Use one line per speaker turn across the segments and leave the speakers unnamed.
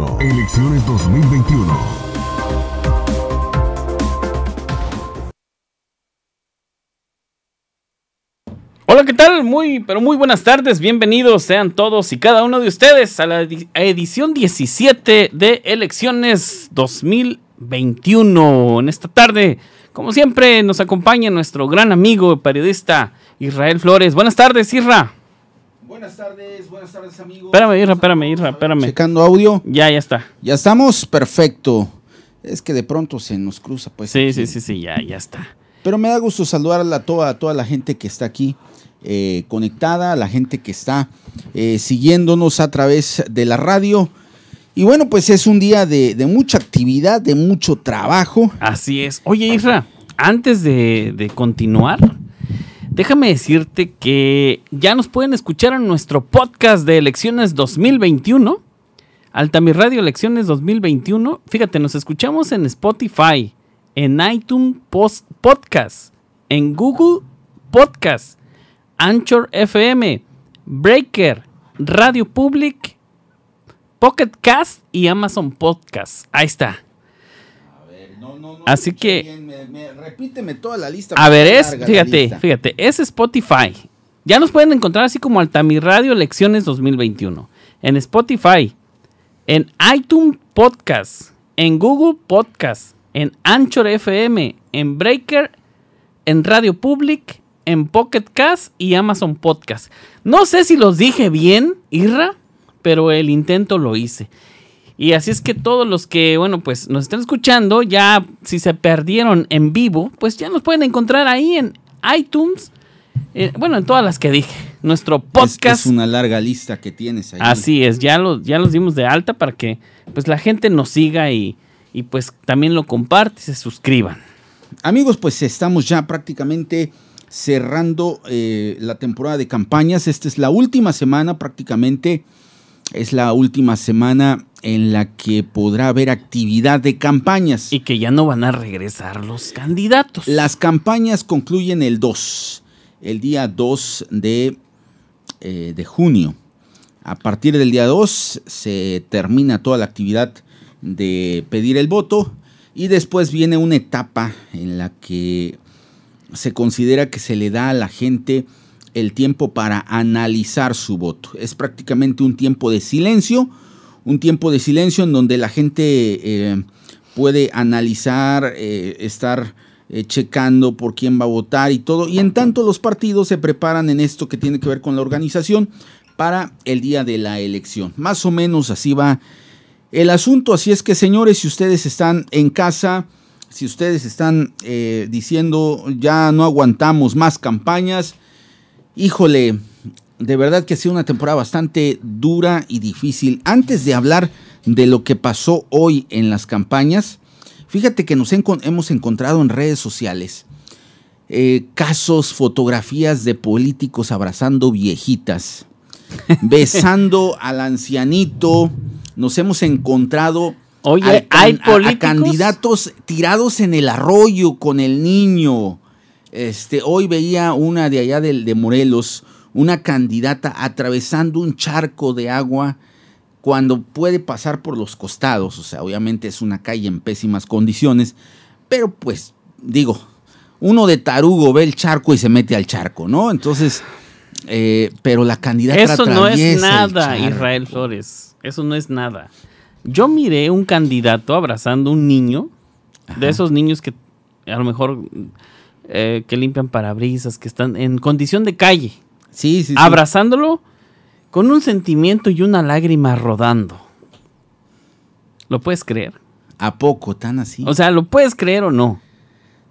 2021. Elecciones 2021.
Hola, ¿qué tal? Muy, pero muy buenas tardes. Bienvenidos sean todos y cada uno de ustedes a la edición 17 de Elecciones 2021. En esta tarde, como siempre, nos acompaña nuestro gran amigo periodista Israel Flores. Buenas tardes, Isra.
Buenas tardes, buenas tardes amigos.
Espérame, Isra, espérame, Isra, espérame.
Checando audio.
Ya, ya está.
Ya estamos, perfecto. Es que de pronto se nos cruza, pues.
Sí,
aquí.
sí, sí, sí, ya, ya está.
Pero me da gusto saludar a, toda, a toda la gente que está aquí eh, conectada, a la gente que está eh, siguiéndonos a través de la radio. Y bueno, pues es un día de, de mucha actividad, de mucho trabajo.
Así es. Oye, Isra, antes de, de continuar, déjame decirte que ya nos pueden escuchar en nuestro podcast de elecciones 2021. Altamir Radio Elecciones 2021. Fíjate, nos escuchamos en Spotify, en iTunes Podcast, en Google Podcast, Anchor FM, Breaker, Radio Public, Pocket Cast y Amazon Podcast. Ahí está. Así que-
repíteme toda la lista.
A ver, es, fíjate, fíjate, es Spotify. Ya nos pueden encontrar así como Altamir Radio Elecciones 2021. En Spotify, en iTunes Podcast, en Google Podcast, en Anchor FM, en Breaker, en Radio Public, en Pocket Cast y Amazon Podcast. No sé si los dije bien, Irra, pero el intento lo hice. Y así es que todos los que, bueno, pues nos están escuchando, ya si se perdieron en vivo, pues ya nos pueden encontrar ahí en iTunes. eh, bueno, en todas las que dije. Nuestro
Es-
podcast.
Es, una larga lista que tienes ahí.
Así es, ya los, ya los dimos de alta para que pues la gente nos siga y, y pues también lo comparte y se suscriban.
Amigos, pues estamos ya prácticamente cerrando eh, la temporada de campañas. Esta es la última semana prácticamente. Es la última semana en la que podrá haber actividad de campañas.
Y que ya no van a regresar los candidatos.
Las campañas concluyen el 2, el día 2 de, eh, de junio. A partir del día 2 se termina toda la actividad de pedir el voto y después viene una etapa en la que se considera que se le da a la gente el tiempo para analizar su voto. Es prácticamente un tiempo de silencio, un tiempo de silencio en donde la gente eh, puede analizar, eh, estar eh, checando por quién va a votar y todo. Y en tanto los partidos se preparan en esto que tiene que ver con la organización para el día de la elección. Más o menos así va el asunto. Así es que señores, si ustedes están en casa, si ustedes están diciendo ya no aguantamos más campañas, híjole, de verdad que ha sido una temporada bastante dura y difícil. Antes de hablar de lo que pasó hoy en las campañas, fíjate que nos hemos encontrado en redes sociales eh, casos, fotografías de políticos abrazando viejitas, besando al ancianito. Nos hemos encontrado
Oye, hay
a- candidatos tirados en el arroyo con el niño. Este, hoy veía una de allá de, Morelos, una candidata atravesando un charco de agua cuando puede pasar por los costados. O sea, obviamente es una calle en pésimas condiciones, pero pues, digo, uno de tarugo ve el charco y se mete al charco, ¿no? Entonces, eh, pero la candidata
Eso no es nada. Israel Flores. Eso no es nada. Yo miré un candidato abrazando un niño, de esos niños que a lo mejor eh, que limpian parabrisas, que están en condición de calle,
Sí, sí, sí.
abrazándolo con un sentimiento y una lágrima rodando. ¿Lo puedes creer?
¿A poco tan así?
O sea, ¿lo puedes creer o no?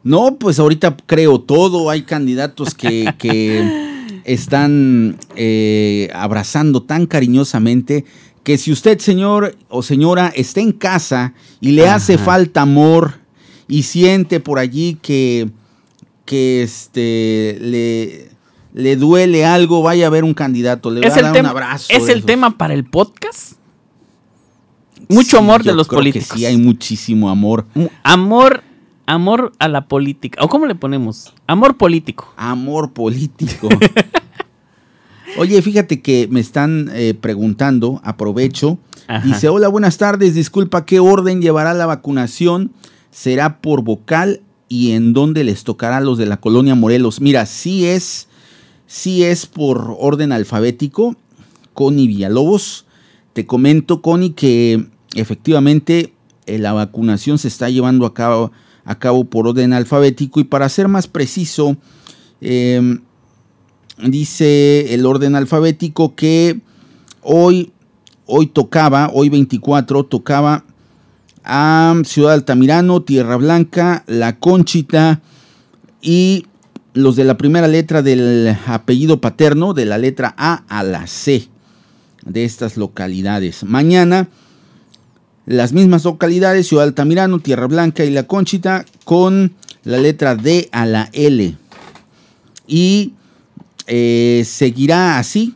No, pues ahorita creo todo. Hay candidatos que, que están eh, abrazando tan cariñosamente que si usted, señor o señora, está en casa y le hace falta amor y siente por allí que, que este, le, le duele algo, vaya a ver un candidato, le va
¿Es
a dar un abrazo.
¿es el
esos.
tema para el podcast? Mucho
Sí,
amor de los
creo que
políticos.
sí, hay muchísimo amor.
Amor, amor a la política. ¿O cómo le ponemos? Amor político.
Amor político. Oye, fíjate que me están eh, preguntando, aprovecho.
Ajá.
Dice, hola, buenas tardes, disculpa, ¿qué orden llevará la vacunación? ¿Será por vocal y en dónde les tocará a los de la colonia Morelos? Mira, sí es, sí es por orden alfabético, Connie Villalobos. Te comento, Connie, que efectivamente eh, la vacunación se está llevando a cabo, a cabo por orden alfabético y para ser más preciso, eh, dice el orden alfabético que hoy, hoy tocaba, hoy 24, tocaba a Ciudad Altamirano, Tierra Blanca, La Conchita y los de la primera letra del apellido paterno, de la letra A a la C de estas localidades. Mañana las mismas localidades, Ciudad Altamirano, Tierra Blanca y La Conchita, con la letra D a la L. Y eh, seguirá así,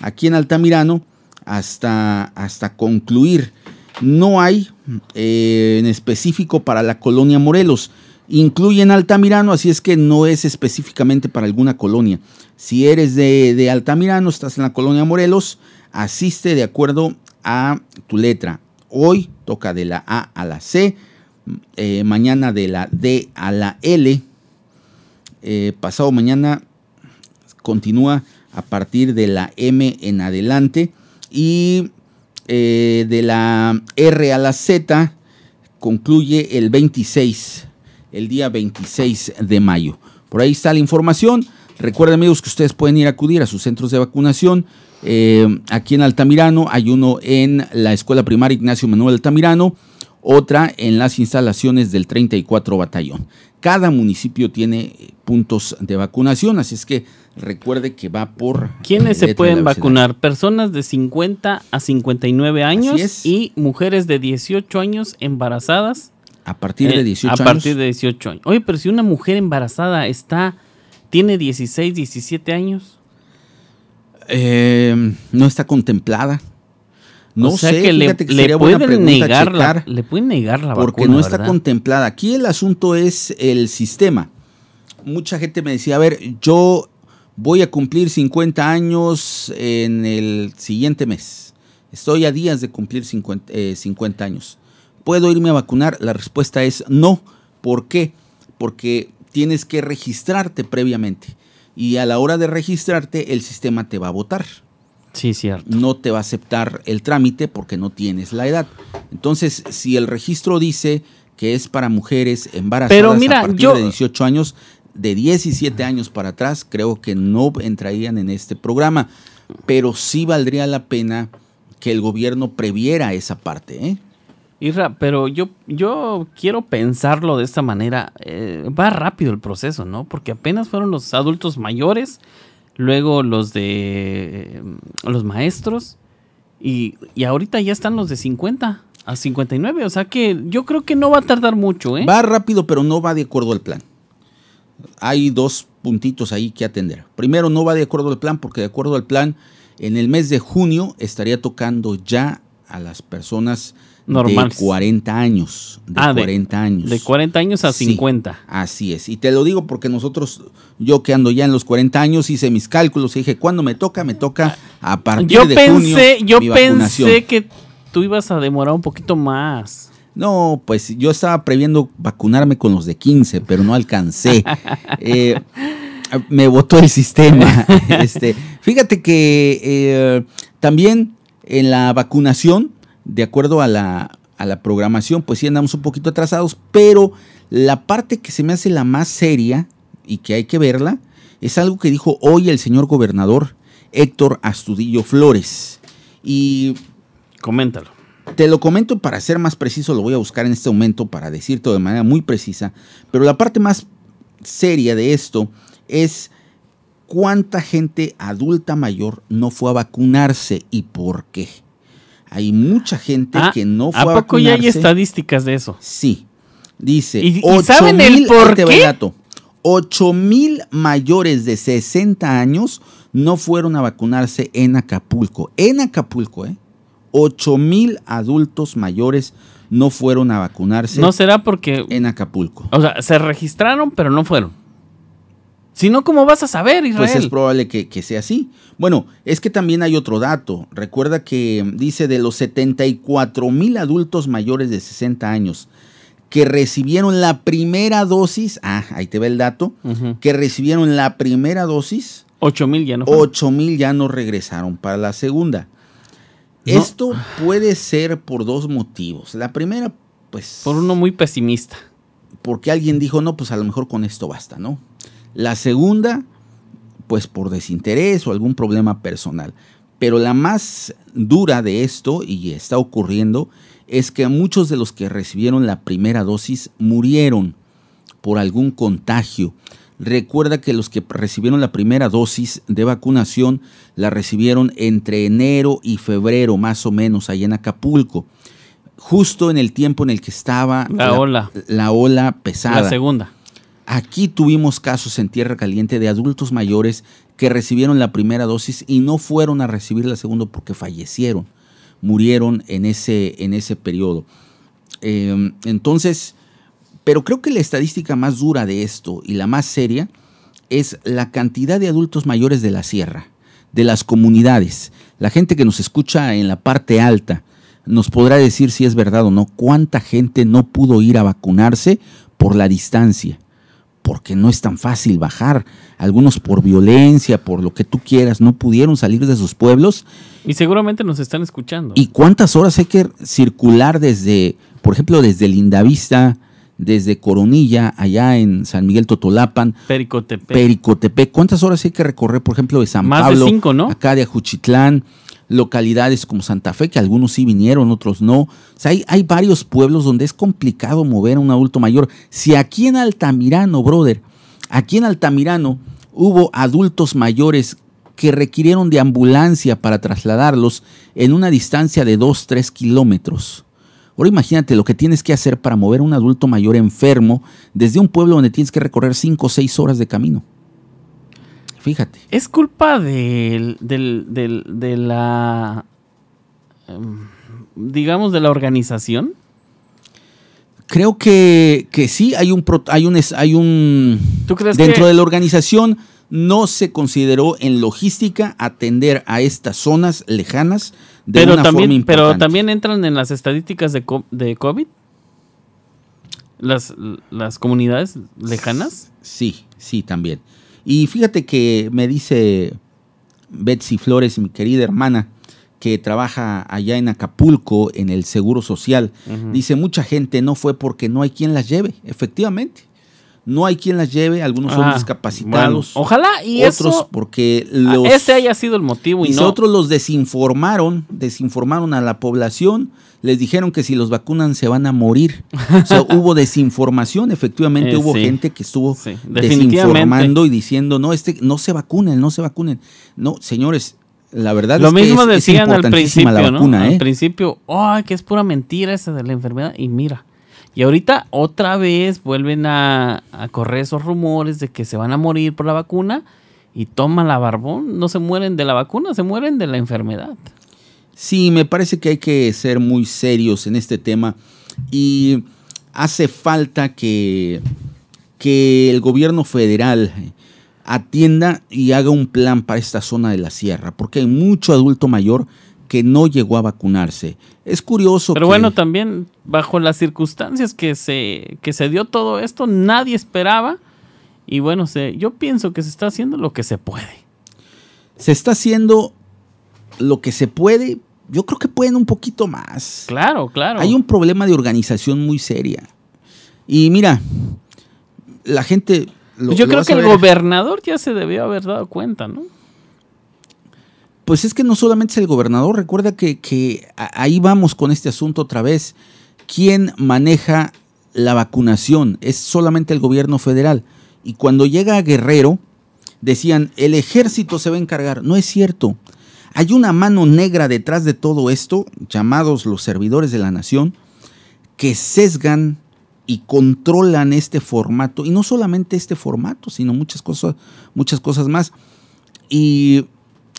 aquí en Altamirano, hasta, hasta concluir. No hay eh, en específico para la colonia Morelos. Incluyen Altamirano, así es que no es específicamente para alguna colonia. Si eres de, Altamirano, estás en la colonia Morelos, asiste de acuerdo a tu letra. Hoy toca de la A a la C, eh, mañana de la D a la L, eh, pasado mañana continúa a partir de la M en adelante y eh, de la R a la Z concluye el 26, el día 26 de mayo. Por ahí está la información. Recuerden amigos que ustedes pueden ir a acudir a sus centros de vacunación. Eh, aquí en Altamirano hay uno en la Escuela Primaria Ignacio Manuel Altamirano, otra en las instalaciones del 34 Batallón. Cada municipio tiene puntos de vacunación, así es que recuerde que va por...
¿Quiénes
eh,
se
letra
pueden vacunar? Personas de 50 a 59 años y mujeres de 18 años embarazadas.
A partir de
eh,
18
a
años.
partir de 18 años. Oye, pero si una mujer embarazada está, tiene 16, 17 años.
eh, no está contemplada. No
o sea
sé,
que le,
que
le pueden negar la, le pueden negar la
porque
vacuna,
no está
¿verdad?
contemplada. Aquí el asunto es el sistema. Mucha gente me decía, a ver, yo voy a cumplir 50 años en el siguiente mes. Estoy a días de cumplir 50, eh, 50 años. ¿Puedo irme a vacunar? La respuesta es no. ¿Por qué? Porque tienes que registrarte previamente. Y a la hora de registrarte, el sistema te va a votar
Sí, cierto.
no te va a aceptar el trámite porque no tienes la edad. Entonces, si el registro dice que es para mujeres embarazadas
Pero mira,
a partir
yo-
de 18 años, de 17 años para atrás, creo que no entrarían en este programa. Pero sí valdría la pena que el gobierno previera esa parte. ¿eh?
Irra, pero yo, yo quiero pensarlo de esta manera. eh, va rápido el proceso, ¿no? Porque apenas fueron los adultos mayores, luego los de eh, los maestros, y, y ahorita ya están los de 50 a 59. O sea que yo creo que no va a tardar mucho, ¿eh?
Va rápido, pero no va de acuerdo al plan. Hay dos puntitos ahí que atender. Primero, no va de acuerdo al plan, porque de acuerdo al plan, en el mes de junio estaría tocando ya a las personas De 40 años. De
Ah, de-
40 años.
De 40 años a
Sí,
50.
Así es. Y te lo digo porque nosotros, yo que ando ya en los 40 años, hice mis cálculos y dije, ¿cuándo me toca? Me toca a partir
Yo
de junio.
yo
mi
pensé que tú ibas a demorar un poquito más.
No, pues yo estaba previendo vacunarme con los de 15, pero no alcancé. Eh, me votó el sistema. Este, fíjate que eh, también en la vacunación, de acuerdo a la, a la programación, pues sí andamos un poquito atrasados, pero la parte que se me hace la más seria y que hay que verla es algo que dijo hoy el señor gobernador Héctor Astudillo Flores. Y
Coméntalo.
te lo comento para ser más preciso, lo voy a buscar en este momento para decirte de manera muy precisa, pero la parte más seria de esto es cuánta gente adulta mayor no fue a vacunarse y por qué. Hay mucha gente
Ah,
que no fue
¿A
a,
poco ya
vacunarse.
hay estadísticas de eso?
Sí. Dice,
¿Y- saben el por qué?
el dato. 8 mil mayores de 60 años no fueron a vacunarse en Acapulco. En Acapulco, ¿eh? 8 mil adultos mayores no fueron a vacunarse
No será porque,
en Acapulco.
o sea, se registraron pero no fueron. Si no, ¿cómo vas a saber, Israel?
Pues es probable que, que, sea así. Bueno, es que también hay otro dato. Recuerda que dice de los 74 mil adultos mayores de 60 años que recibieron la primera dosis, ah, ahí te ve el dato, que recibieron la primera dosis,
8 mil ya no. fueron.
8 mil ya no regresaron para la segunda.
No.
Esto puede ser por dos motivos. La primera, pues,
Por uno muy pesimista.
porque alguien dijo, no, pues a lo mejor con esto basta, ¿no? La segunda, pues por desinterés o algún problema personal. Pero la más dura de esto, y está ocurriendo, es que muchos de los que recibieron la primera dosis murieron por algún contagio. Recuerda que los que recibieron la primera dosis de vacunación la recibieron entre enero y febrero, más o menos, allá en Acapulco. Justo en el tiempo en el que estaba
La ola.
la ola pesada.
La segunda.
Aquí tuvimos casos en Tierra Caliente de adultos mayores que recibieron la primera dosis y no fueron a recibir la segunda porque fallecieron, murieron en ese, en ese periodo. Eh, entonces, pero creo que la estadística más dura de esto y la más seria es la cantidad de adultos mayores de la sierra, de las comunidades. La gente que nos escucha en la parte alta nos podrá decir si es verdad o no, cuánta gente no pudo ir a vacunarse por la distancia porque no es tan fácil bajar. Algunos por violencia, por lo que tú quieras, no pudieron salir de sus pueblos.
Y seguramente nos están escuchando.
¿Y cuántas horas hay que circular desde, por ejemplo, desde Lindavista, desde Coronilla, allá en San Miguel Totolapan,
Pericotepec.
Pericotepec? ¿Cuántas horas hay que recorrer, por ejemplo, de San
Más de cinco, ¿no?
acá de Ajuchitlán? Localidades como Santa Fe, que algunos sí vinieron, otros no. O sea, hay, hay varios pueblos donde es complicado mover a un adulto mayor. Si aquí en Altamirano, brother, aquí en Altamirano hubo adultos mayores que requirieron de ambulancia para trasladarlos en una distancia de 2, 3 kilómetros. Ahora imagínate lo que tienes que hacer para mover a un adulto mayor enfermo desde un pueblo donde tienes que recorrer 5 o 6 horas de camino. Fíjate.
Es culpa del, del, del- de la, em, digamos, de la organización.
Creo que, que sí, hay un, hay un, hay un
¿Tú crees
dentro
que-
de la organización no se consideró en logística atender a estas zonas lejanas de
pero
una
también,
forma
pero también entran en las estadísticas de, de COVID. Las, las comunidades lejanas.
Sí, sí, también. Y fíjate que me dice Betsy Flores, mi querida hermana, que trabaja allá en Acapulco en el Seguro Social, dice, mucha gente no fue porque no hay quien las lleve, efectivamente. No hay quien las lleve, algunos son
Ah,
discapacitados,
bueno, ojalá y
otros
eso,
porque los...
ese haya sido el motivo y
Dice,
no.
otros los desinformaron, desinformaron a la población, les dijeron que si los vacunan se van a morir. O sea, hubo desinformación, efectivamente
Eh,
hubo
sí.
gente que estuvo
Sí,
desinformando y diciendo, no, este, no se vacunen, no se vacunen. No, señores, la verdad
Lo
es
mismo
que es, es
decían al
importantísima
principio,
la vacuna,
¿no?
¿eh?
Al principio, ay, que es pura mentira esa de la enfermedad. Y mira, y ahorita otra vez vuelven a, correr esos rumores de que se van a morir por la vacuna y toma la barbón. No se mueren de la vacuna, se mueren de la enfermedad.
Sí, me parece que hay que ser muy serios en este tema y hace falta que, que el gobierno federal atienda y haga un plan para esta zona de la sierra, porque hay mucho adulto mayor que no llegó a vacunarse. Es curioso
Pero
que-
bueno, también bajo las circunstancias que se, que se dio todo esto, nadie esperaba. Y bueno, se, yo pienso que se está haciendo lo que se puede.
se está haciendo lo que se puede. Yo creo que pueden un poquito más.
Claro, claro.
Hay un problema de organización muy seria. Y mira, la gente... lo-
Pues yo
lo
creo que el gobernador ya se debió haber dado cuenta, ¿no?
Pues es que no solamente es el gobernador, recuerda que, ahí vamos con este asunto otra vez. ¿Quién maneja la vacunación? Es solamente el gobierno federal. Y cuando llega a Guerrero, decían, el ejército se va a encargar. No es cierto. Hay una mano negra detrás de todo esto, llamados los servidores de la nación, que sesgan y controlan este formato. Y no solamente este formato, sino muchas cosas, muchas cosas más. Y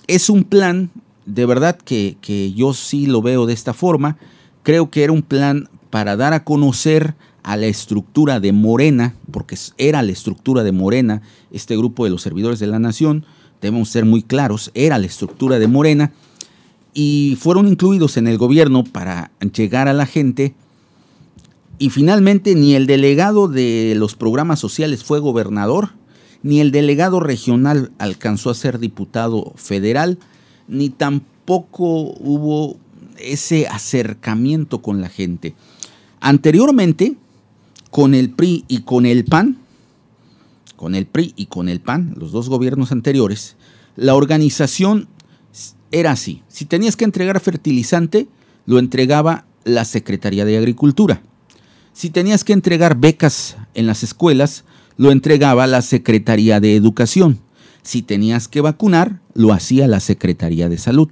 es un plan, de verdad que, yo sí lo veo de esta forma. Creo que era un plan para dar a conocer a la estructura de Morena, porque era la estructura de Morena, este grupo de los servidores de la nación, debemos ser muy claros, era la estructura de Morena, y fueron incluidos en el gobierno para llegar a la gente, y finalmente ni el delegado de los programas sociales fue gobernador, ni el delegado regional alcanzó a ser diputado federal, ni tampoco hubo ese acercamiento con la gente. Anteriormente, con el PRI y con el PAN, con el PRI y con el PAN, los dos gobiernos anteriores, la organización era así. Si tenías que entregar fertilizante, lo entregaba la Secretaría de Agricultura. Si tenías que entregar becas en las escuelas, lo entregaba la Secretaría de Educación. Si tenías que vacunar, lo hacía la Secretaría de Salud.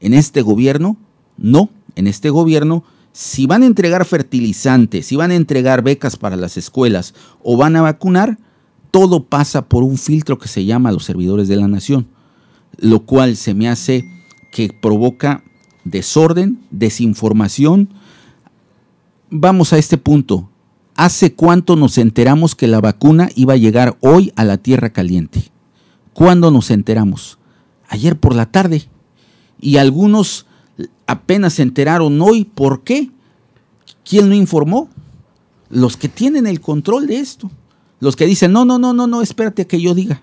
En este gobierno, no. En este gobierno, si van a entregar fertilizantes, si van a entregar becas para las escuelas o van a vacunar, todo pasa por un filtro que se llama los servidores de la nación, lo cual se me hace que provoca desorden, desinformación. Vamos a este punto. ¿Hace cuánto nos enteramos que la vacuna iba a llegar hoy a la Tierra Caliente? ¿Cuándo nos enteramos? Ayer por la tarde. Y algunos apenas se enteraron hoy. ¿Por qué? ¿Quién no informó? Los que tienen el control de esto. Los que dicen, no, no, no, no, no, espérate a que yo diga.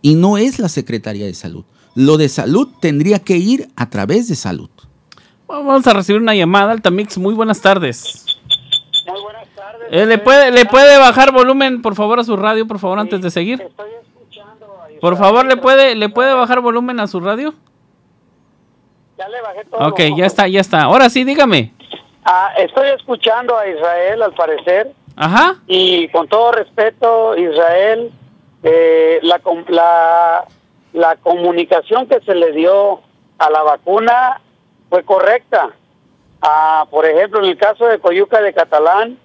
Y no es la Secretaría de Salud. Lo de salud tendría que ir a través de salud.
Vamos a recibir una llamada, Altamix. Muy buenas tardes. Eh, ¿le, puede, ¿Le puede bajar volumen, por favor, a su radio, por favor, antes de seguir? Estoy escuchando. Por favor, ¿le puede, ¿le puede bajar volumen a su radio?
Ya le bajé todo.
Ok, ya está, ya está. Ahora sí, dígame.
Ah, estoy escuchando a Israel, al parecer.
Ajá.
Y con todo respeto, Israel, eh, la, la, la comunicación que se le dio a la vacuna fue correcta. Ah, por ejemplo, en el caso de Coyuca de Catalán,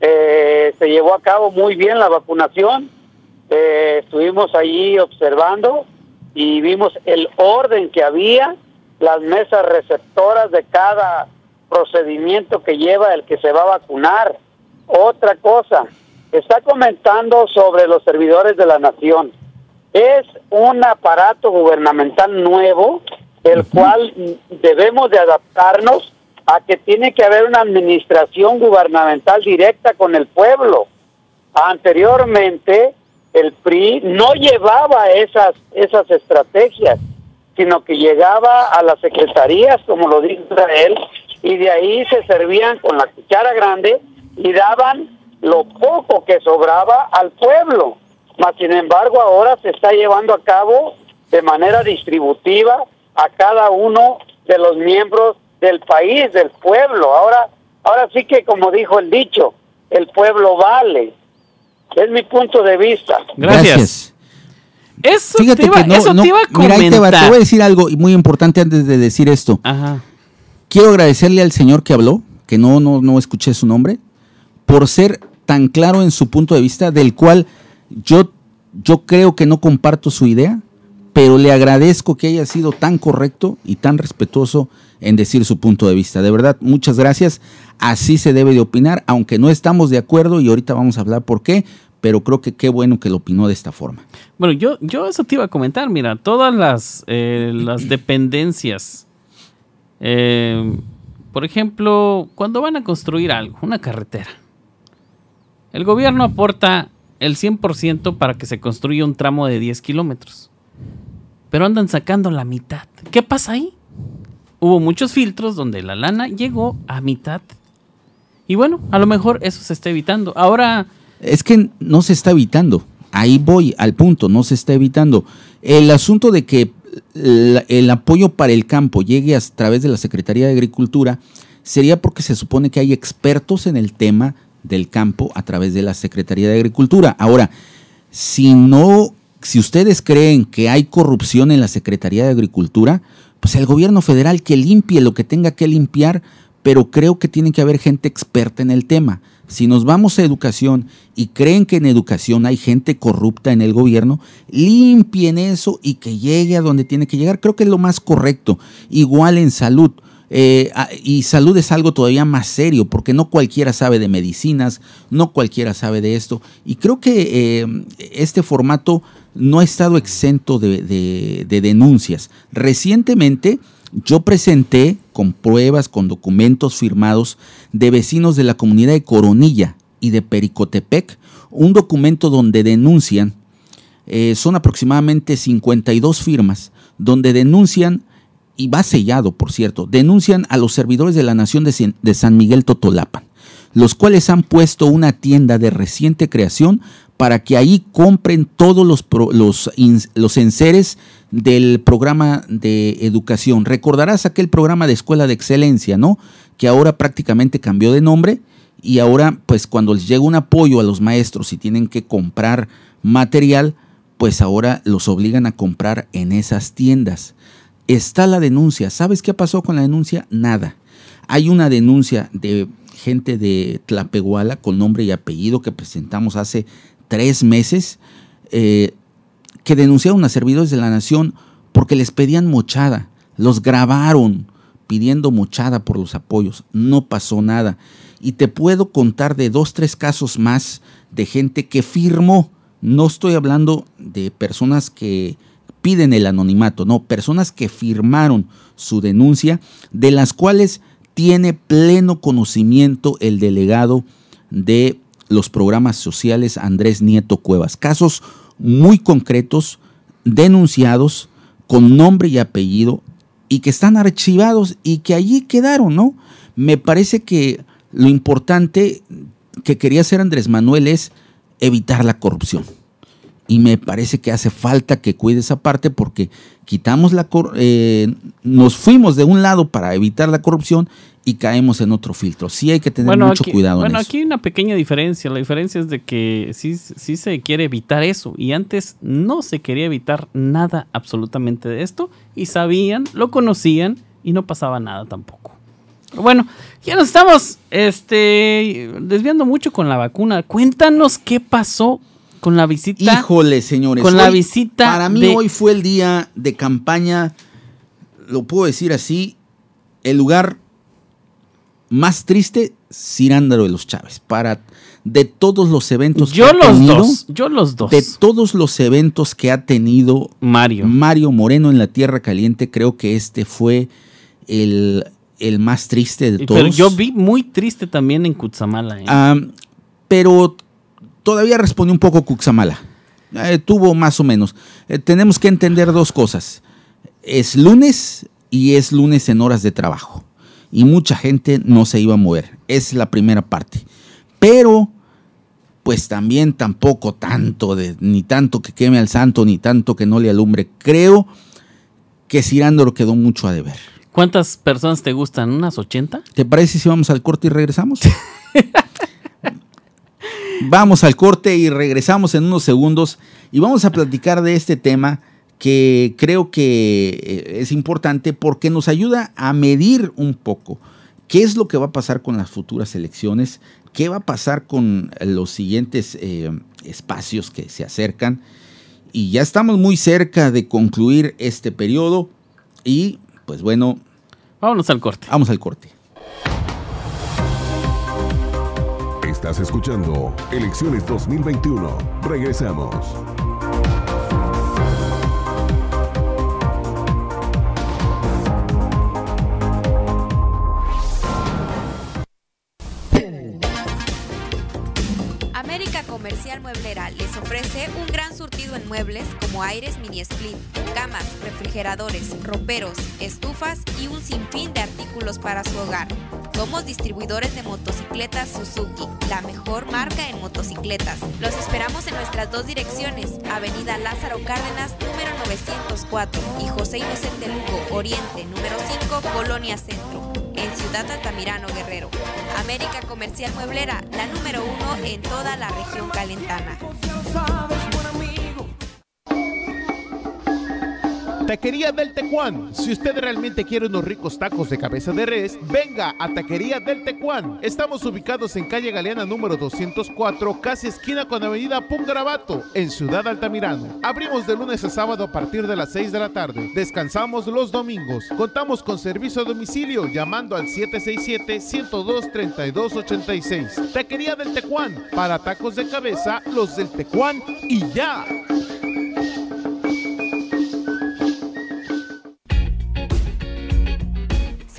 eh, se llevó a cabo muy bien la vacunación. Eh, estuvimos allí observando y vimos el orden que había las mesas receptoras de cada procedimiento que lleva el que se va a vacunar. Otra cosa, está comentando sobre los servidores de la nación. Es un aparato gubernamental nuevo, el cual debemos de adaptarnos a que tiene que haber una administración gubernamental directa con el pueblo. Anteriormente, el PRI no llevaba esas, esas estrategias sino que llegaba a las secretarías, como lo dice Israel, y de ahí se servían con la cuchara grande y daban lo poco que sobraba al pueblo. Mas, sin embargo, ahora se está llevando a cabo de manera distributiva a cada uno de los miembros del país, del pueblo. Ahora, ahora sí que, como dijo el dicho, el pueblo vale. Es mi punto de vista.
Gracias. Eso Fíjate te iba, que eso te iba a comentar. Mira, te,
voy a decir algo muy importante antes de decir esto. Ajá. Quiero agradecerle al señor que habló, que no, no, no escuché su nombre, por ser tan claro en su punto de vista, del cual yo, yo creo que no comparto su idea, pero le agradezco que haya sido tan correcto y tan respetuoso en decir su punto de vista. De verdad, muchas gracias. Así se debe de opinar, aunque no estamos de acuerdo y ahorita vamos a hablar por qué, pero creo que qué bueno que lo opinó de esta forma.
Bueno, yo, yo eso te iba a comentar, mira, todas las, eh, las dependencias, eh, por ejemplo, cuando van a construir algo, una carretera, el gobierno aporta el 100% para que se construya un tramo de 10 kilómetros, pero andan sacando la mitad. ¿Qué pasa ahí? Hubo muchos filtros donde la lana llegó a mitad. Y bueno, a lo mejor eso se está evitando. Ahora
es que no se está evitando. Ahí voy al punto, no se está evitando. El asunto de que el, apoyo para el campo llegue a través de la Secretaría de Agricultura sería porque se supone que hay expertos en el tema del campo a través de la Secretaría de Agricultura. Ahora, si no, si ustedes creen que hay corrupción en la Secretaría de Agricultura, pues el gobierno federal que limpie lo que tenga que limpiar, pero creo que tiene que haber gente experta en el tema. Si nos vamos a educación y creen que en educación hay gente corrupta en el gobierno, limpien eso y que llegue a donde tiene que llegar. Creo que es lo más correcto. Igual en salud. Eh, ah, y salud es algo todavía más serio, porque no cualquiera sabe de medicinas, no cualquiera sabe de esto. Y creo que eh, este formato no ha estado exento de, de denuncias. Recientemente yo presenté con pruebas, con documentos firmados de vecinos de la comunidad de Coronilla y de Pericotepec, un documento donde denuncian, eh, son aproximadamente 52 firmas, donde denuncian, y va sellado por cierto, denuncian a los servidores de la Nación de, San Miguel Totolapan, los cuales han puesto una tienda de reciente creación para que ahí compren todos los, los, los enseres del programa de educación. Recordarás aquel programa de escuela de excelencia, ¿no? Que ahora prácticamente cambió de nombre y ahora pues cuando les llega un apoyo a los maestros y tienen que comprar material, pues ahora los obligan a comprar en esas tiendas. Está la denuncia. ¿Sabes qué pasó con la denuncia? Nada. Hay una denuncia de gente de Tlapehuala con nombre y apellido que presentamos hace tres meses, eh, que denunciaron a servidores de la nación porque les pedían mochada. Los grabaron pidiendo mochada por los apoyos. No pasó nada. Y te puedo contar de dos, tres casos más de gente que firmó. No estoy hablando de personas que piden el anonimato, no, personas que firmaron su denuncia, de las cuales tiene pleno conocimiento el delegado de los programas sociales Andrés Nieto Cuevas. Casos muy concretos, denunciados, con nombre y apellido, y que están archivados y que allí quedaron, ¿no? Me parece que lo importante que quería hacer Andrés Manuel es evitar la corrupción. Y me parece que hace falta que cuide esa parte porque quitamos la eh, nos fuimos de un lado para evitar la corrupción y caemos en otro filtro. Sí hay que tener mucho cuidado.
Bueno, aquí hay una pequeña diferencia. La diferencia es de que sí, sí se quiere evitar eso y antes no se quería evitar nada absolutamente de esto y sabían, lo conocían y no pasaba nada tampoco. Bueno, ya nos estamos este, desviando mucho con la vacuna. Cuéntanos qué pasó con la visita.
Híjole, señores.
Con la visita.
Para mí hoy fue el día de campaña, lo puedo decir así, el lugar más triste, Cirándaro de los Chávez. Para de todos los eventos
yo los dos, yo los dos.
De todos los eventos que ha tenido
Mario.
Mario Moreno en la Tierra Caliente, creo que este fue el el más triste de todos.
Pero yo vi muy triste también en Cutzamala. ¿eh?
Ah, pero todavía respondió un poco Cutzamala. Eh, tuvo más o menos. Eh, tenemos que entender dos cosas. Es lunes y es lunes en horas de trabajo. Y mucha gente no se iba a mover. Es la primera parte. Pero, pues también tampoco tanto, de, ni tanto que queme al santo, ni tanto que no le alumbre. Creo que Cirándolo quedó mucho a deber.
¿Cuántas personas te gustan? ¿Unas 80?
¿Te parece si vamos al corte y regresamos? vamos al corte y regresamos en unos segundos y vamos a platicar de este tema que creo que eh, es importante porque nos ayuda a medir un poco qué es lo que va a pasar con las futuras elecciones, qué va a pasar con los siguientes eh, espacios que se acercan. Y ya estamos muy cerca de concluir este periodo y pues bueno,
Vámonos al corte.
Vamos al corte.
Estás escuchando Elecciones 2021. Regresamos.
Comercial Mueblera les ofrece un gran surtido en muebles como aires mini split, camas, refrigeradores, roperos, estufas y un sinfín de artículos para su hogar. Somos distribuidores de motocicletas Suzuki, la mejor marca en motocicletas. Los esperamos en nuestras dos direcciones, Avenida Lázaro Cárdenas, número 904, y José Inocente Lugo, Oriente, número 5, Colonia Centro, en Ciudad Altamirano, Guerrero. América Comercial Mueblera, la número uno en toda la región calentana.
Taquería del Tecuán. Si usted realmente quiere unos ricos tacos de cabeza de res, venga a Taquería del Tecuán. Estamos ubicados en calle Galeana número 204, casi esquina con avenida Pungarabato, en Ciudad Altamirano. Abrimos de lunes a sábado a partir de las 6 de la tarde. Descansamos los domingos. Contamos con servicio a domicilio llamando al 767-102-3286. Taquería del Tecuán. Para tacos de cabeza, los del Tecuán y ya.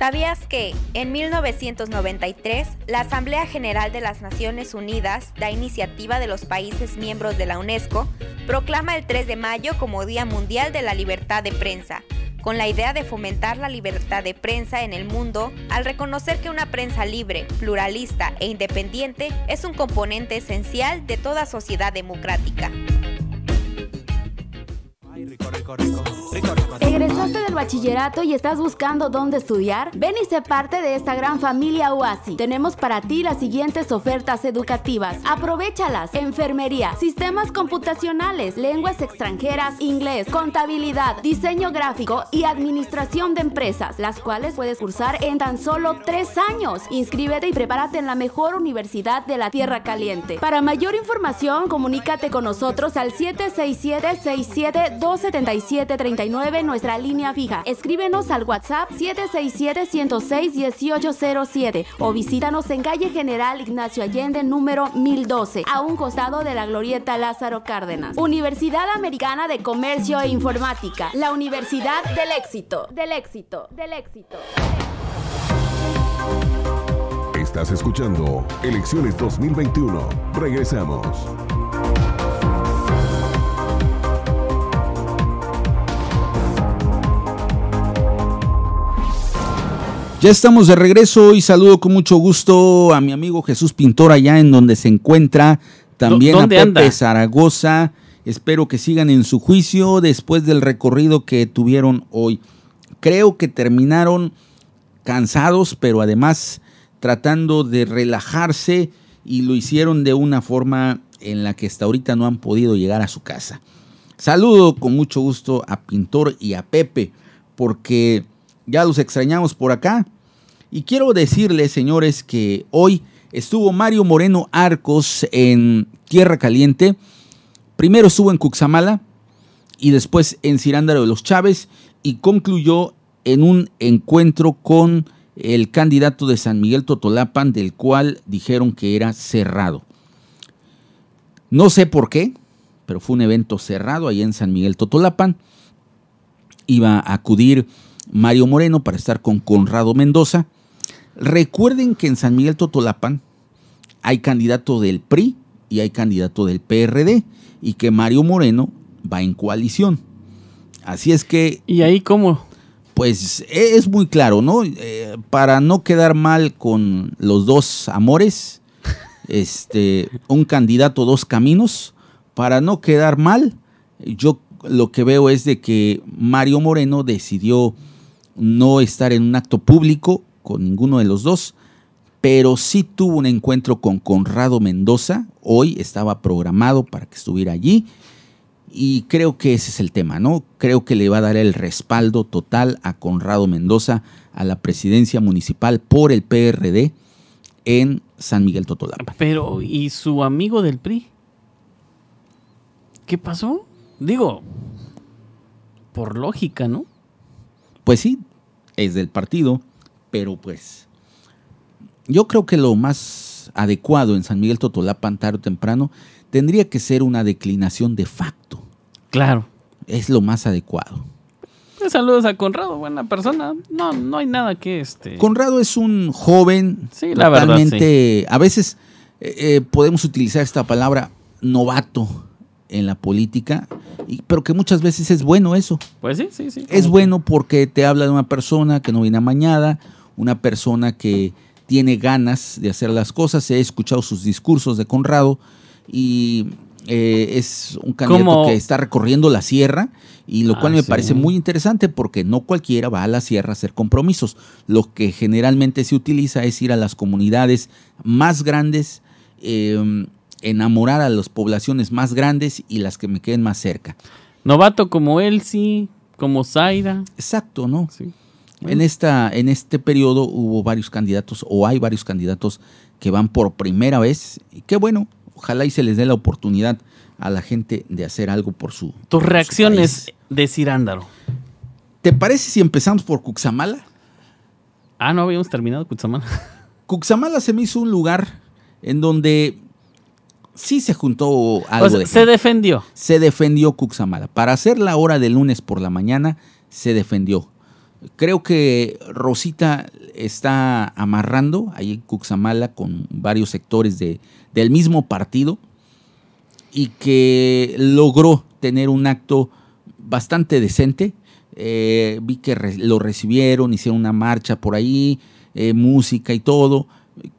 ¿Sabías que en 1993 la Asamblea General de las Naciones Unidas, la iniciativa de los países miembros de la UNESCO, proclama el 3 de mayo como Día Mundial de la Libertad de Prensa, con la idea de fomentar la libertad de prensa en el mundo al reconocer que una prensa libre, pluralista e independiente es un componente esencial de toda sociedad democrática?
¿Egresaste del bachillerato y estás buscando dónde estudiar? Ven y sé parte de esta gran familia UASI. Tenemos para ti las siguientes ofertas educativas. Aprovechalas. Enfermería, sistemas computacionales, lenguas extranjeras, inglés, contabilidad, diseño gráfico y administración de empresas, las cuales puedes cursar en tan solo tres años. Inscríbete y prepárate en la mejor universidad de la Tierra Caliente. Para mayor información, comunícate con nosotros al 767 67 277-39, nuestra línea fija. Escríbenos al WhatsApp 767-106-1807 o visítanos en calle General Ignacio Allende número 1012, a un costado de la Glorieta Lázaro Cárdenas. Universidad Americana de Comercio e Informática, la Universidad del Éxito, del éxito, del éxito.
Estás escuchando Elecciones 2021. Regresamos.
Ya estamos de regreso y saludo con mucho gusto a mi amigo Jesús Pintor allá en donde se encuentra. También a Pepe
anda?
Zaragoza. Espero que sigan en su juicio después del recorrido que tuvieron hoy. Creo que terminaron cansados, pero además tratando de relajarse y lo hicieron de una forma en la que hasta ahorita no han podido llegar a su casa. Saludo con mucho gusto a Pintor y a Pepe, porque ya los extrañamos por acá. Y quiero decirles, señores, que hoy estuvo Mario Moreno Arcos en Tierra Caliente. Primero estuvo en Cuxamala y después en Cirándaro de los Chávez y concluyó en un encuentro con el candidato de San Miguel Totolapan, del cual dijeron que era cerrado. No sé por qué, pero fue un evento cerrado ahí en San Miguel Totolapan. Iba a acudir Mario Moreno para estar con Conrado Mendoza. Recuerden que en San Miguel Totolapan hay candidato del PRI y hay candidato del PRD y que Mario Moreno va en coalición. Así es que...
¿Y ahí cómo?
Pues es muy claro, ¿no? Eh, para no quedar mal con los dos amores, este, un candidato, dos caminos, para no quedar mal, yo lo que veo es de que Mario Moreno decidió no estar en un acto público con ninguno de los dos, pero sí tuvo un encuentro con Conrado Mendoza. Hoy estaba programado para que estuviera allí. Y creo que ese es el tema, ¿no? Creo que le va a dar el respaldo total a Conrado Mendoza a la presidencia municipal por el PRD en San Miguel Totolapa.
Pero, ¿y su amigo del PRI? ¿Qué pasó? Digo, por lógica, ¿no?
Pues sí, es del partido, pero pues yo creo que lo más adecuado en San Miguel Totolapan tarde o temprano tendría que ser una declinación de facto.
Claro.
Es lo más adecuado.
Saludos a Conrado, buena persona. No, no hay nada que este.
Conrado es un joven
Sí, la verdad,
totalmente, a veces eh, eh, podemos utilizar esta palabra novato en la política, y- pero que muchas veces es bueno eso.
Pues sí, sí, sí.
Es bueno porque te habla de una persona que no viene amañada, una persona que tiene ganas de hacer las cosas. He escuchado sus discursos de Conrado y eh, es un candidato que está recorriendo la sierra y lo
Ah,
cual me
sí.
parece muy interesante porque no cualquiera va a la sierra a hacer compromisos. Lo que generalmente se utiliza es ir a las comunidades más grandes, eh, enamorar a las poblaciones más grandes y las que me queden más cerca.
Novato como él, sí. Como Zaira.
Exacto, ¿no?
Sí.
En, esta, en este periodo hubo varios candidatos o hay varios candidatos que van por primera vez. Y qué bueno, ojalá y se les dé la oportunidad a la gente de hacer algo por su.
Tus reacciones de Cirándaro.
¿Te parece si empezamos por Cuxamala?
Ah, no habíamos terminado Cutzamala.
Cuxamala se me hizo un lugar en donde sí se juntó algo
O sea,
de
se defendió.
se defendió Cuxamala. Para hacer la hora de lunes por la mañana, se defendió. Creo que Rosita está amarrando ahí en Cuxamala con varios sectores de, del mismo partido y que logró tener un acto bastante decente. Eh, vi que re- lo recibieron, hicieron una marcha por ahí, eh, música y todo.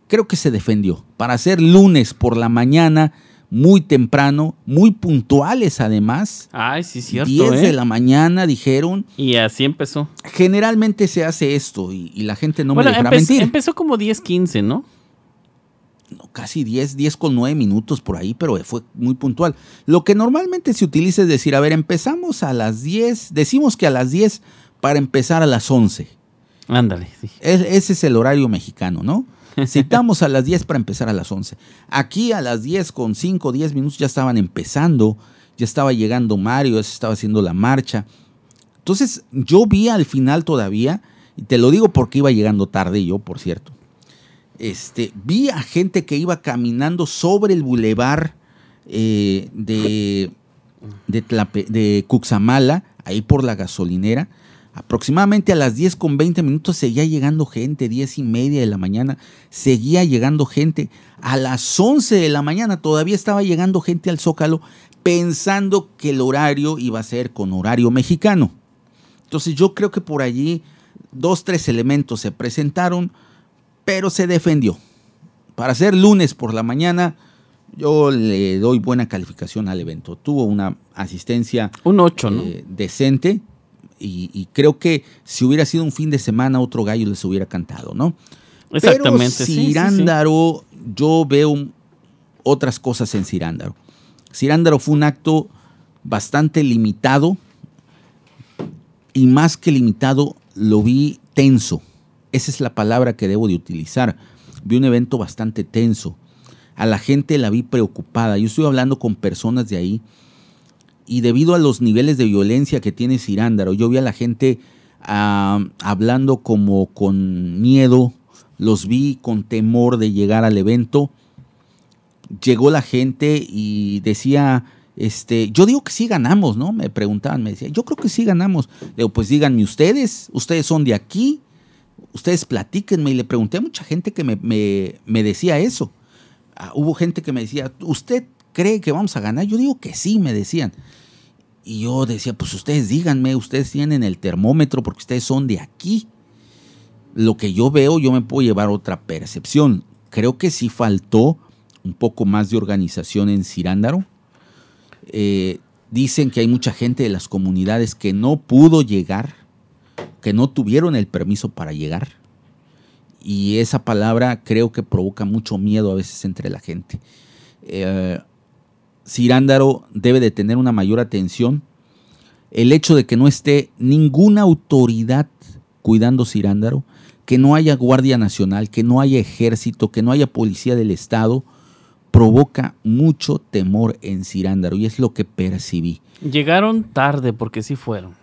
Creo que se defendió. Para hacer lunes por la mañana, muy temprano, muy puntuales además.
Ay, sí, cierto,
10
¿eh?
de la mañana dijeron.
Y así empezó.
Generalmente se hace esto y, y la gente no
bueno,
me dejará
empe-
mentir.
empezó como 10, 15, ¿no?
No, casi 10, 10 con 9 minutos por ahí, pero fue muy puntual. Lo que normalmente se utiliza es decir, a ver, empezamos a las 10, decimos que a las 10 para empezar a las 11.
Ándale, sí.
Es- ese es el horario mexicano, ¿no? Citamos a las 10 para empezar a las 11. Aquí a las 10 con 5, 10 minutos ya estaban empezando, ya estaba llegando Mario, estaba haciendo la marcha. Entonces yo vi al final todavía, y te lo digo porque iba llegando tarde yo, por cierto, este, vi a gente que iba caminando sobre el bulevar eh, de, de, de Cuxamala, ahí por la gasolinera. Aproximadamente a las 10 con 20 minutos seguía llegando gente, 10 y media de la mañana, seguía llegando gente. A las 11 de la mañana todavía estaba llegando gente al Zócalo pensando que el horario iba a ser con horario mexicano. Entonces yo creo que por allí dos, tres elementos se presentaron, pero se defendió. Para ser lunes por la mañana, yo le doy buena calificación al evento. Tuvo una asistencia
Un 8, ¿no?
eh, decente y, y creo que si hubiera sido un fin de semana, otro gallo les hubiera cantado, ¿no?
Exactamente,
Pero
sí, sí, sí.
Cirándaro, yo veo otras cosas en Cirándaro. Cirándaro fue un acto bastante limitado y más que limitado, lo vi tenso. Esa es la palabra que debo de utilizar. Vi un evento bastante tenso. A la gente la vi preocupada. Yo estoy hablando con personas de ahí y debido a los niveles de violencia que tiene Cirándaro, yo vi a la gente hablando como con miedo, los vi con temor de llegar al evento. Llegó la gente y decía, este, yo digo que sí ganamos, ¿no? Me preguntaban, me decían, yo creo que sí ganamos. Digo, pues díganme ustedes, ustedes son de aquí, ustedes platíquenme. Y le pregunté a mucha gente que me, me- me decía eso. Ah, hubo gente que me decía, ¿usted cree que vamos a ganar? Yo digo que sí, me decían. Y yo decía, pues ustedes díganme, ustedes tienen el termómetro porque ustedes son de aquí. Lo que yo veo, yo me puedo llevar otra percepción. Creo que sí faltó un poco más de organización en Cirándaro. Eh, dicen que hay mucha gente de las comunidades que no pudo llegar, que no tuvieron el permiso para llegar. Y esa palabra creo que provoca mucho miedo a veces entre la gente. Eh, Cirándaro debe de tener una mayor atención. El hecho de que no esté ninguna autoridad cuidando Cirándaro, que no haya Guardia Nacional, que no haya ejército, que no haya policía del Estado, provoca mucho temor en Cirándaro y es lo que percibí.
Llegaron tarde porque sí fueron.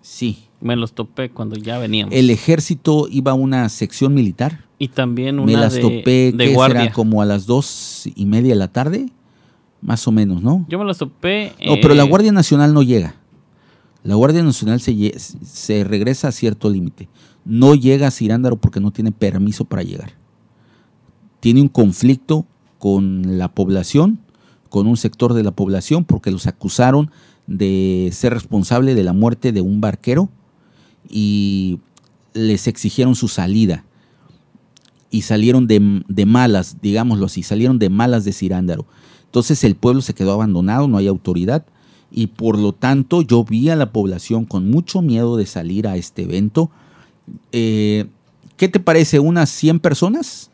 Sí,
Me los topé cuando ya veníamos.
el ejército iba a una sección militar.
y también una
Me las
de,
topé,
de
¿qué
guardia.
será? Como a las dos y media de la tarde, más o menos, ¿no?
Yo me los topé.
No, pero la
eh,
Guardia Nacional no llega. La Guardia Nacional se, se regresa a cierto límite. No llega a Cirándaro porque no tiene permiso para llegar. Tiene un conflicto con la población, con un sector de la población, porque los acusaron de ser responsable de la muerte de un barquero y les exigieron su salida. Y salieron de, de malas, digámoslo así, salieron de malas de Cirándaro. Entonces el pueblo se quedó abandonado, no hay autoridad y por lo tanto yo vi a la población con mucho miedo de salir a este evento. Eh, ¿Qué te parece? ¿Unas 100 personas?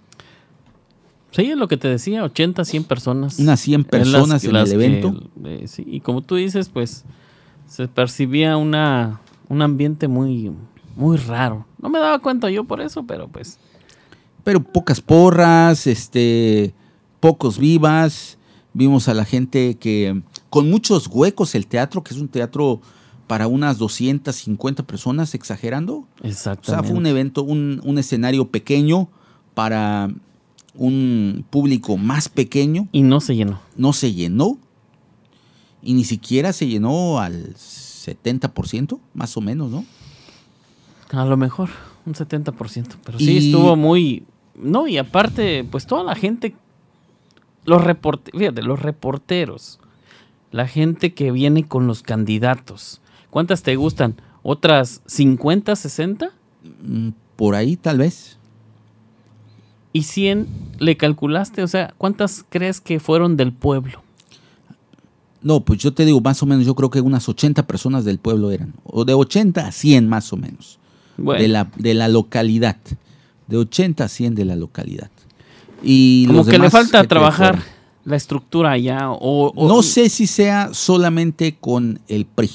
Sí, es lo que te decía, 80, 100 personas.
Unas 100
Es las-
personas en
las
el
que,
evento.
eh, sí, y como tú dices, pues se percibía una un ambiente muy, muy raro. No me daba cuenta yo por eso, pero pues.
Pero pocas porras, este, pocos vivas. Vimos a la gente que con muchos huecos el teatro, que es un teatro para unas 250 personas, exagerando.
Exactamente.
O sea, fue un evento, un, un escenario pequeño para un público más pequeño.
Y no se llenó.
No se llenó. Y ni siquiera se llenó al 70%, más o menos, ¿no?
A lo mejor, un 70%. Pero sí, estuvo muy. No, y aparte, pues toda la gente. Los reporteros. Fíjate, los reporteros. La gente que viene con los candidatos. ¿Cuántas te gustan? ¿Otras 50, 60?
Mm, Por ahí tal vez.
¿Y 100 le calculaste? O sea, ¿cuántas crees que fueron del pueblo?
No, pues yo te digo, más o menos, yo creo que unas 80 personas del pueblo eran. O de 80 a 100 más o menos.
Bueno,
De, la, de la localidad. De 80 a 100 de la localidad. Y
como que le falta trabajar la estructura allá. O, o-
No sé si sea solamente con el PRI.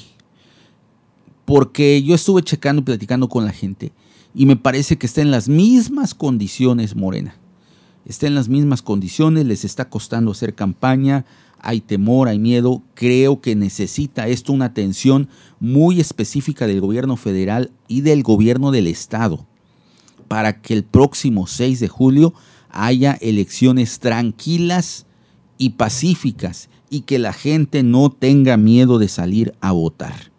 Porque yo estuve checando y platicando con la gente y me parece que está en las mismas condiciones Morena. Está en las mismas condiciones, les está costando hacer campaña, hay temor, hay miedo. Creo que necesita esto una atención muy específica del gobierno federal y del gobierno del estado para que el próximo 6 de julio haya elecciones tranquilas y pacíficas y que la gente no tenga miedo de salir a votar.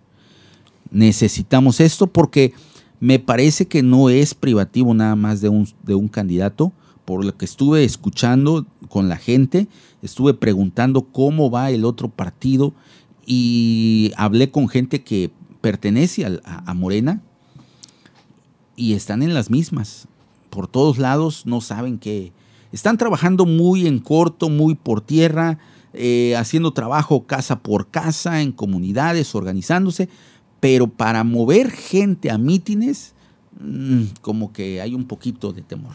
Necesitamos esto porque me parece que no es privativo nada más de un, de un candidato. Por lo que estuve escuchando con la gente, estuve preguntando cómo va el otro partido y hablé con gente que pertenece a, a Morena y están en las mismas. Por todos lados no saben qué. Están trabajando muy en corto, muy por tierra, eh, haciendo trabajo casa por casa, en comunidades, organizándose, pero para mover gente a mítines, mm, como que hay un poquito de temor.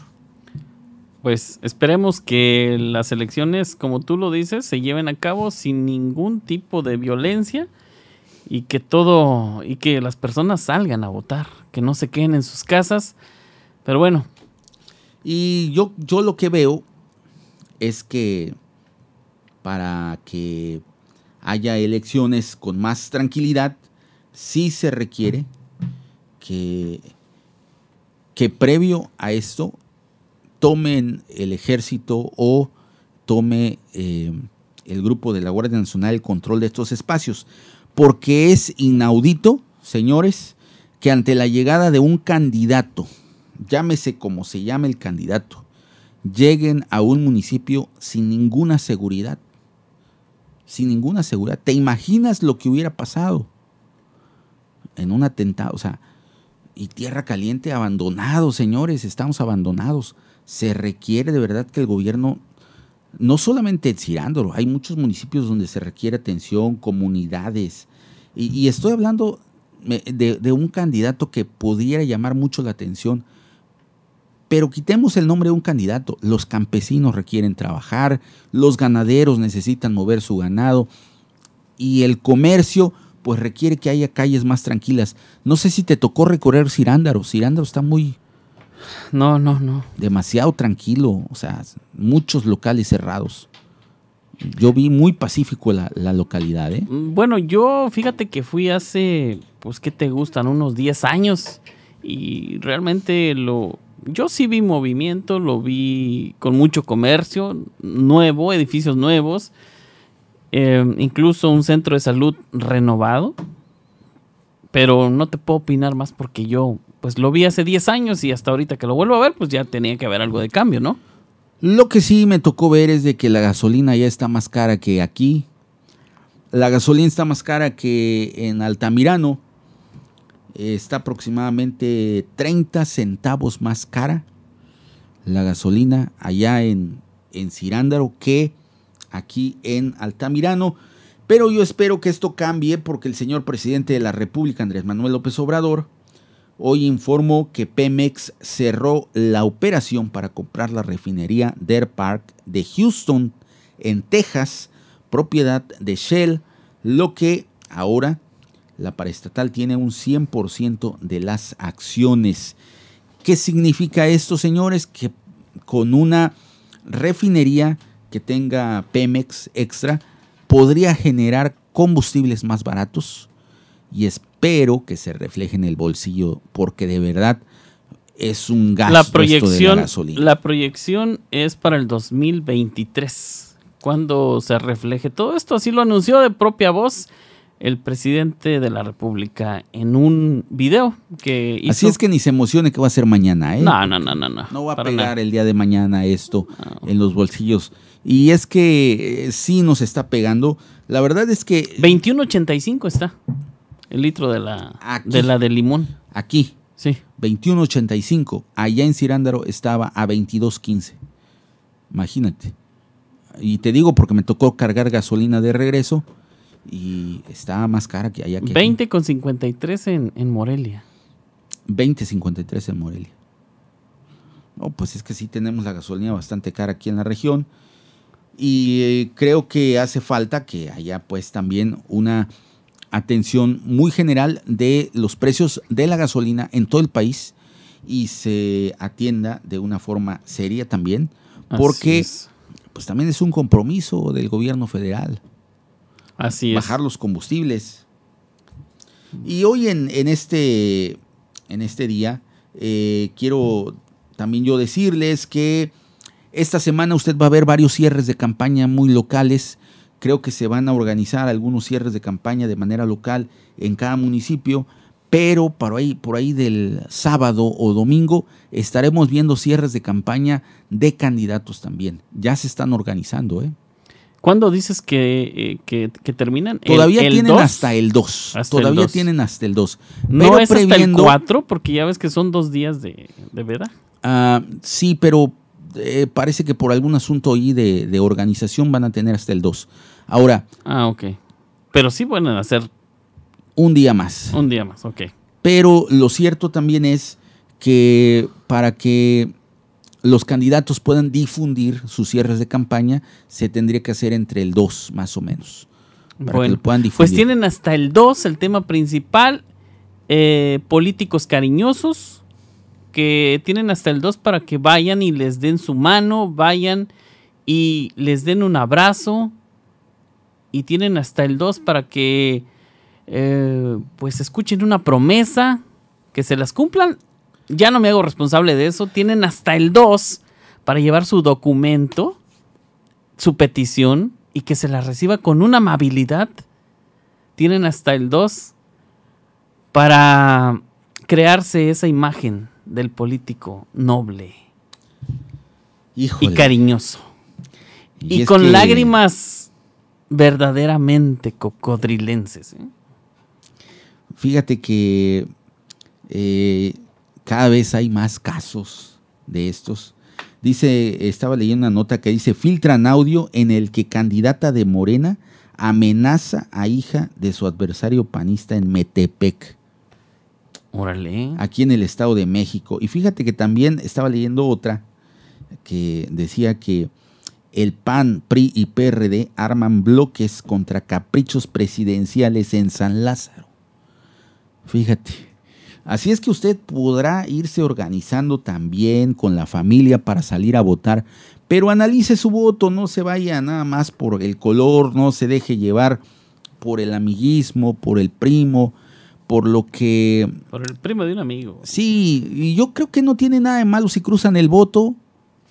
Pues esperemos que las elecciones, como tú lo dices, se lleven a cabo sin ningún tipo de violencia y que todo y que las personas salgan a votar, que no se queden en sus casas. Pero bueno,
Y yo, yo lo que veo es que para que haya elecciones con más tranquilidad, sí se requiere que, que previo a esto tomen el ejército o tome eh, el grupo de la Guardia Nacional el control de estos espacios. Porque es inaudito, señores, que ante la llegada de un candidato, llámese como se llame el candidato, lleguen a un municipio sin ninguna seguridad. Sin ninguna seguridad. ¿Te imaginas lo que hubiera pasado en un atentado? O sea, y tierra caliente abandonado, señores, estamos abandonados. Se requiere de verdad que el gobierno, no solamente en Cirándolo, hay muchos municipios donde se requiere atención, comunidades. Y, estoy hablando me- de, de un candidato que pudiera llamar mucho la atención. Pero quitemos el nombre de un candidato. Los campesinos requieren trabajar, los ganaderos necesitan mover su ganado y el comercio pues requiere que haya calles más tranquilas. No sé si te tocó recorrer Cirándaro. Cirándaro está muy
no, no, no.
demasiado tranquilo, o sea, muchos locales cerrados. Yo vi muy pacífico la, la localidad, ¿eh?
Bueno, yo fíjate que fui hace, pues, ¿qué te gustan? Unos 10 años. Y realmente lo... Yo sí vi movimiento, lo vi con mucho comercio nuevo, edificios nuevos, eh, incluso un centro de salud renovado. Pero no te puedo opinar más porque yo, pues, lo vi hace 10 años y hasta ahorita que lo vuelvo a ver, pues ya tenía que haber algo de cambio, ¿no?
Lo que sí me tocó ver es de que la gasolina ya está más cara que aquí. La gasolina está más cara que en Altamirano. Está aproximadamente 30 centavos más cara la gasolina allá en, en Cirándaro que aquí en Altamirano. Pero yo espero que esto cambie porque el señor presidente de la República, Andrés Manuel López Obrador, hoy informó que Pemex cerró la operación para comprar la refinería Deer Park de Houston, en Texas, propiedad de Shell, lo que ahora la paraestatal tiene un 100% de las acciones. ¿Qué significa esto, señores? Que con una refinería que tenga Pemex extra podría generar combustibles más baratos y espero que se refleje en el bolsillo porque de verdad es un gasto
La
esto de
proyección,
la gasolina.
la proyección es para el 2023, cuando se refleje todo esto. Así lo anunció de propia voz el presidente de la República en un video que hizo.
Así es que ni se emocione que va a ser mañana, ¿eh?
No, no, no, no. No,
No va a pegar
nada.
el día de mañana esto en los bolsillos. Y es que eh, sí nos está pegando. La verdad es que
21.85 está el litro de la,
Aquí.
de la de limón.
aquí,
Sí.
21.85, allá en Cirándaro estaba a 22.15. Imagínate. Y te digo porque me tocó cargar gasolina de regreso y estaba más cara que allá que aquí.
20 con 53 en, en Morelia.
20.53 en Morelia. No, pues es que sí tenemos la gasolina bastante cara aquí en la región. Y eh, creo que hace falta que haya pues también una atención muy general de los precios de la gasolina en todo el país y se atienda de una forma seria también, porque
es.
pues también es un compromiso del gobierno federal
Así
bajar los combustibles. Y hoy en, en este, en este día eh, quiero también yo decirles que esta semana usted va a ver varios cierres de campaña muy locales. Creo que se van a organizar algunos cierres de campaña de manera local en cada municipio, pero por ahí, por ahí del sábado o domingo estaremos viendo cierres de campaña de candidatos también. Ya se están organizando, ¿eh?
¿Cuándo dices que, eh, que, que terminan? ¿El-
Todavía
el
tienen
2?
hasta el 2.
Hasta el
Todavía
2.
tienen hasta el 2.
No es hasta el
previendo-
4, porque ya ves que son dos días de, de veda.
Ah, sí, pero eh, parece que por algún asunto ahí de, de organización van a tener hasta el 2. Ahora,
Ah, ok. Pero sí pueden hacer
un día más.
un día más, ok.
Pero lo cierto también es que para que los candidatos puedan difundir sus cierres de campaña, se tendría que hacer entre el 2 más o menos. Para que
Bueno,
lo puedan difundir.
pues tienen hasta el 2 el tema principal, eh, políticos cariñosos, que tienen hasta el 2 para que vayan y les den su mano, vayan y les den un abrazo, y tienen hasta el 2 para que eh, pues escuchen una promesa, que se las cumplan. Ya no me hago responsable de eso, tienen hasta el 2 para llevar su documento, su petición y que se la reciba con una amabilidad. Tienen hasta el 2 para crearse esa imagen del político noble
Híjole.
y cariñoso. Y, con
que-
lágrimas verdaderamente cocodrilenses. ¿eh?
Fíjate que eh, cada vez hay más casos de estos. Dice, estaba leyendo una nota que dice, filtran audio en el que candidata de Morena amenaza a hija de su adversario panista en Metepec,
Órale.
aquí en el Estado de México. Y fíjate que también estaba leyendo otra que decía que el PAN, PRI y PRD arman bloques contra caprichos presidenciales en San Lázaro. Fíjate. Así es que usted podrá irse organizando también con la familia para salir a votar, pero analice su voto, no se vaya nada más por el color, no se deje llevar por el amiguismo, por el primo, por lo que
Por el primo de un amigo.
Sí, y yo creo que no tiene nada de malo si cruzan el voto.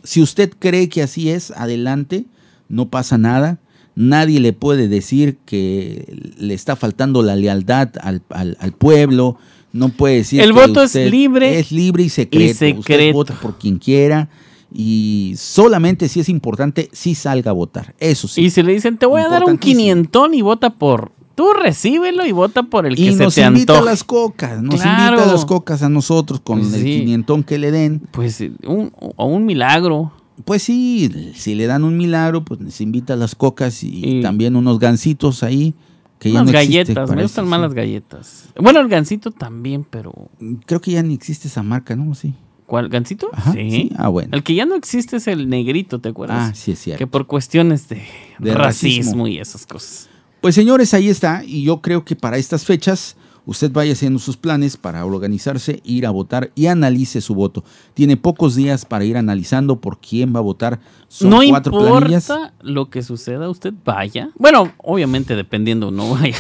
Si usted cree que así es, adelante, no pasa nada. Nadie le puede decir que le está faltando la lealtad al, al- al pueblo. No puede decir
El
que
voto es
usted
libre
Es libre y secreto. Usted
secreto.
vota por quien quiera y solamente si es importante, sí salga a votar. Eso sí.
Y si le dicen, te voy a dar un quinientón y vota por... Tú recíbelo y vota por el que
y
se
nos
te
invita a las cocas, nos
Claro.
invita a las cocas a nosotros con
Pues
el
sí.
quinientón que le den.
Pues un, o un milagro.
Pues sí, si le dan un milagro, pues les invita a las cocas y,
Y-
también unos gancitos ahí. Que ya
Unas
no existe,
galletas, me gustan
sí.
más las galletas. Bueno, el gansito también, pero...
Creo que ya ni existe esa marca, ¿no? Sí.
¿Cuál? ¿Gansito?
Ajá, sí. Ah, bueno.
El que ya no existe es el negrito, ¿te acuerdas?
Ah, sí es cierto.
Que por cuestiones de,
De
racismo.
racismo.
y esas cosas.
Pues señores, ahí está. Y yo creo que para estas fechas usted vaya haciendo sus planes para organizarse, ir a votar y analice su voto. Tiene pocos días para ir analizando por quién va a votar. Son
no
cuatro
importa
planillas.
lo que suceda, usted vaya. Bueno, obviamente dependiendo, no vaya.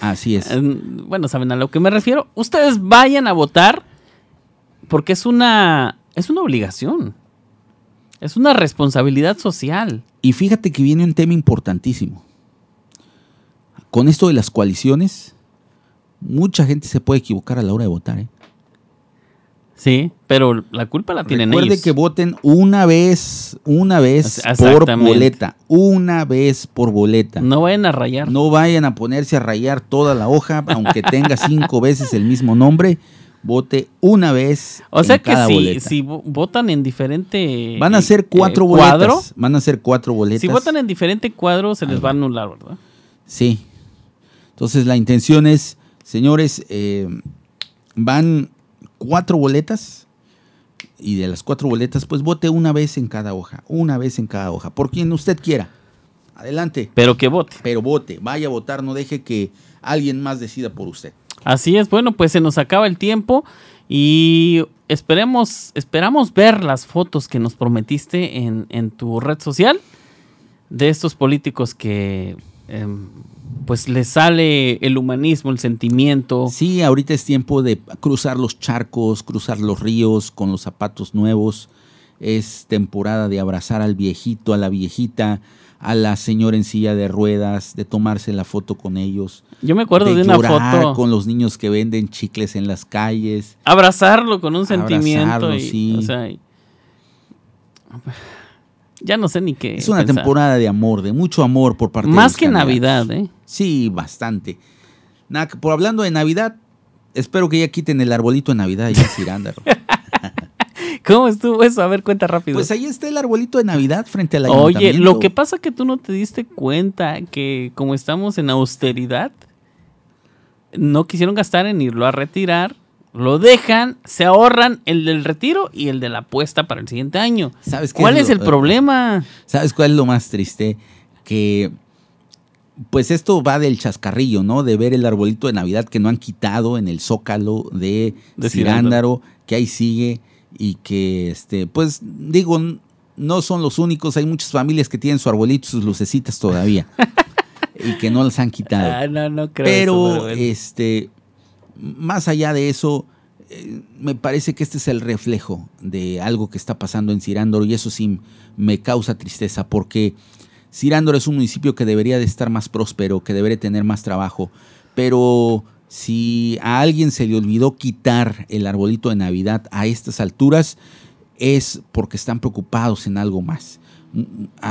Así es.
bueno, saben a lo que me refiero. Ustedes vayan a votar porque es una es una obligación. Es una responsabilidad social.
Y fíjate que viene un tema importantísimo. Con esto de las coaliciones, mucha gente se puede equivocar a la hora de votar. ¿eh?
Sí, pero la culpa la tienen
Recuerde
ellos.
que voten una vez, una vez por boleta. Una vez por boleta.
No vayan a rayar.
No vayan a ponerse a rayar toda la hoja, aunque tenga cinco veces el mismo nombre. Vote una vez
o sea
en
que
cada
si,
boleta.
si vo- votan en diferente
Van a ser
eh,
cuatro
cuadro,
boletas. Van a ser cuatro boletas.
si votan en diferente cuadro se les va a anular, ¿verdad?
Sí. Entonces la intención es, señores, eh, van cuatro boletas y de las cuatro boletas, pues vote una vez en cada hoja, una vez en cada hoja, por quien usted quiera. Adelante,
Pero que vote.
pero vote, vaya a votar, no deje que alguien más decida por usted.
Así es, bueno, pues se nos acaba el tiempo y esperemos, esperamos ver las fotos que nos prometiste en, en tu red social de estos políticos que em, pues les sale el humanismo, el sentimiento.
Sí, ahorita es tiempo de cruzar los charcos, cruzar los ríos con los zapatos nuevos. Es temporada de abrazar al viejito, a la viejita, a la señora en silla de ruedas, de tomarse la foto con ellos.
Yo me acuerdo de, una
llorar
foto,
con los niños que venden chicles en las calles.
abrazarlo con un sentimiento. Y,
sí.
o sea, y- ya no sé ni qué.
Es una
pensar.
temporada de amor, de mucho amor por parte de
Más
los
que
candidatos.
Navidad, ¿eh?
Sí, bastante. Nada, por hablando de Navidad, espero que ya quiten el arbolito de Navidad allá en Cirándaro.
¿Cómo estuvo eso? A ver, cuenta rápido.
Pues ahí está el arbolito de Navidad frente al
Oye,
ayuntamiento.
lo que pasa que tú no te diste cuenta que como estamos en austeridad, no quisieron gastar en irlo a retirar, lo dejan, se ahorran el del retiro y el de la apuesta para el siguiente año.
¿Sabes qué
¿Cuál
es
es
lo-
el problema?
¿Sabes cuál es lo más triste? Que pues esto va del chascarrillo, ¿no? De ver el arbolito de Navidad que no han quitado en el zócalo de,
De
Cirándaro, que ahí sigue y que, este, pues digo, no son los únicos, hay muchas familias que tienen su arbolito y sus lucecitas todavía y que no las han quitado.
Ah, no, no creo.
Pero,
eso, bueno.
este, más allá de eso, eh, me parece que este es el reflejo de algo que está pasando en Cirándaro y eso sí me causa tristeza porque Cirándaro es un municipio que debería de estar más próspero, que debería tener más trabajo, pero si a alguien se le olvidó quitar el arbolito de Navidad a estas alturas, es porque están preocupados en algo más.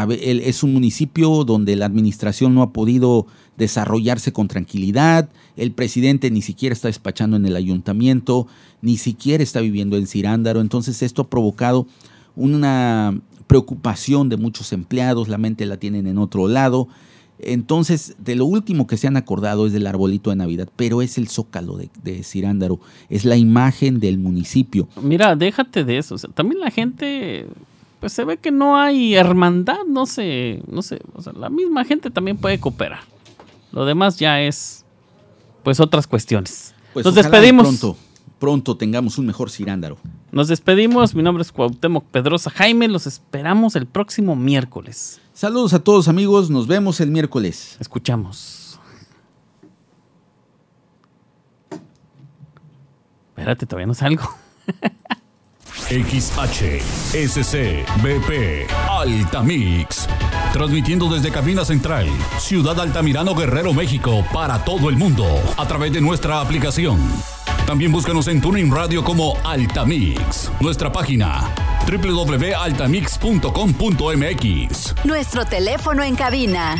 Es un municipio donde la administración no ha podido desarrollarse con tranquilidad, el presidente ni siquiera está despachando en el ayuntamiento, ni siquiera está viviendo en Cirándaro, entonces esto ha provocado una preocupación de muchos empleados, la mente la tienen en otro lado. Entonces, de lo último que se han acordado es del arbolito de Navidad, pero es el zócalo de, de Cirándaro, es la imagen del municipio.
Mira, déjate de eso. o sea, también la gente, pues se ve que no hay hermandad, no sé, no sé. O sea, la misma gente también puede cooperar. Lo demás ya es, pues, otras cuestiones.
Pues
Nos despedimos.
Pronto, pronto tengamos un mejor Cirándaro.
Nos despedimos. Mi nombre es Cuauhtémoc Pedrosa Jaime. Los esperamos el próximo miércoles.
Saludos a todos amigos, nos vemos el miércoles.
Escuchamos. Espérate, todavía no salgo.
XH, SC, BP, Altamix. Transmitiendo desde Cabina Central, Ciudad Altamirano Guerrero, México, para todo el mundo, a través de nuestra aplicación. También búscanos en Tuning Radio como Altamix. Nuestra página www.altamix.com.mx
Nuestro teléfono en cabina.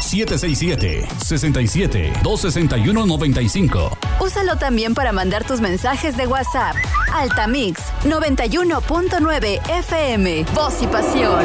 767-67-261-95.
Úsalo también para mandar tus mensajes de WhatsApp. Altamix 91.9 FM. Voz y pasión.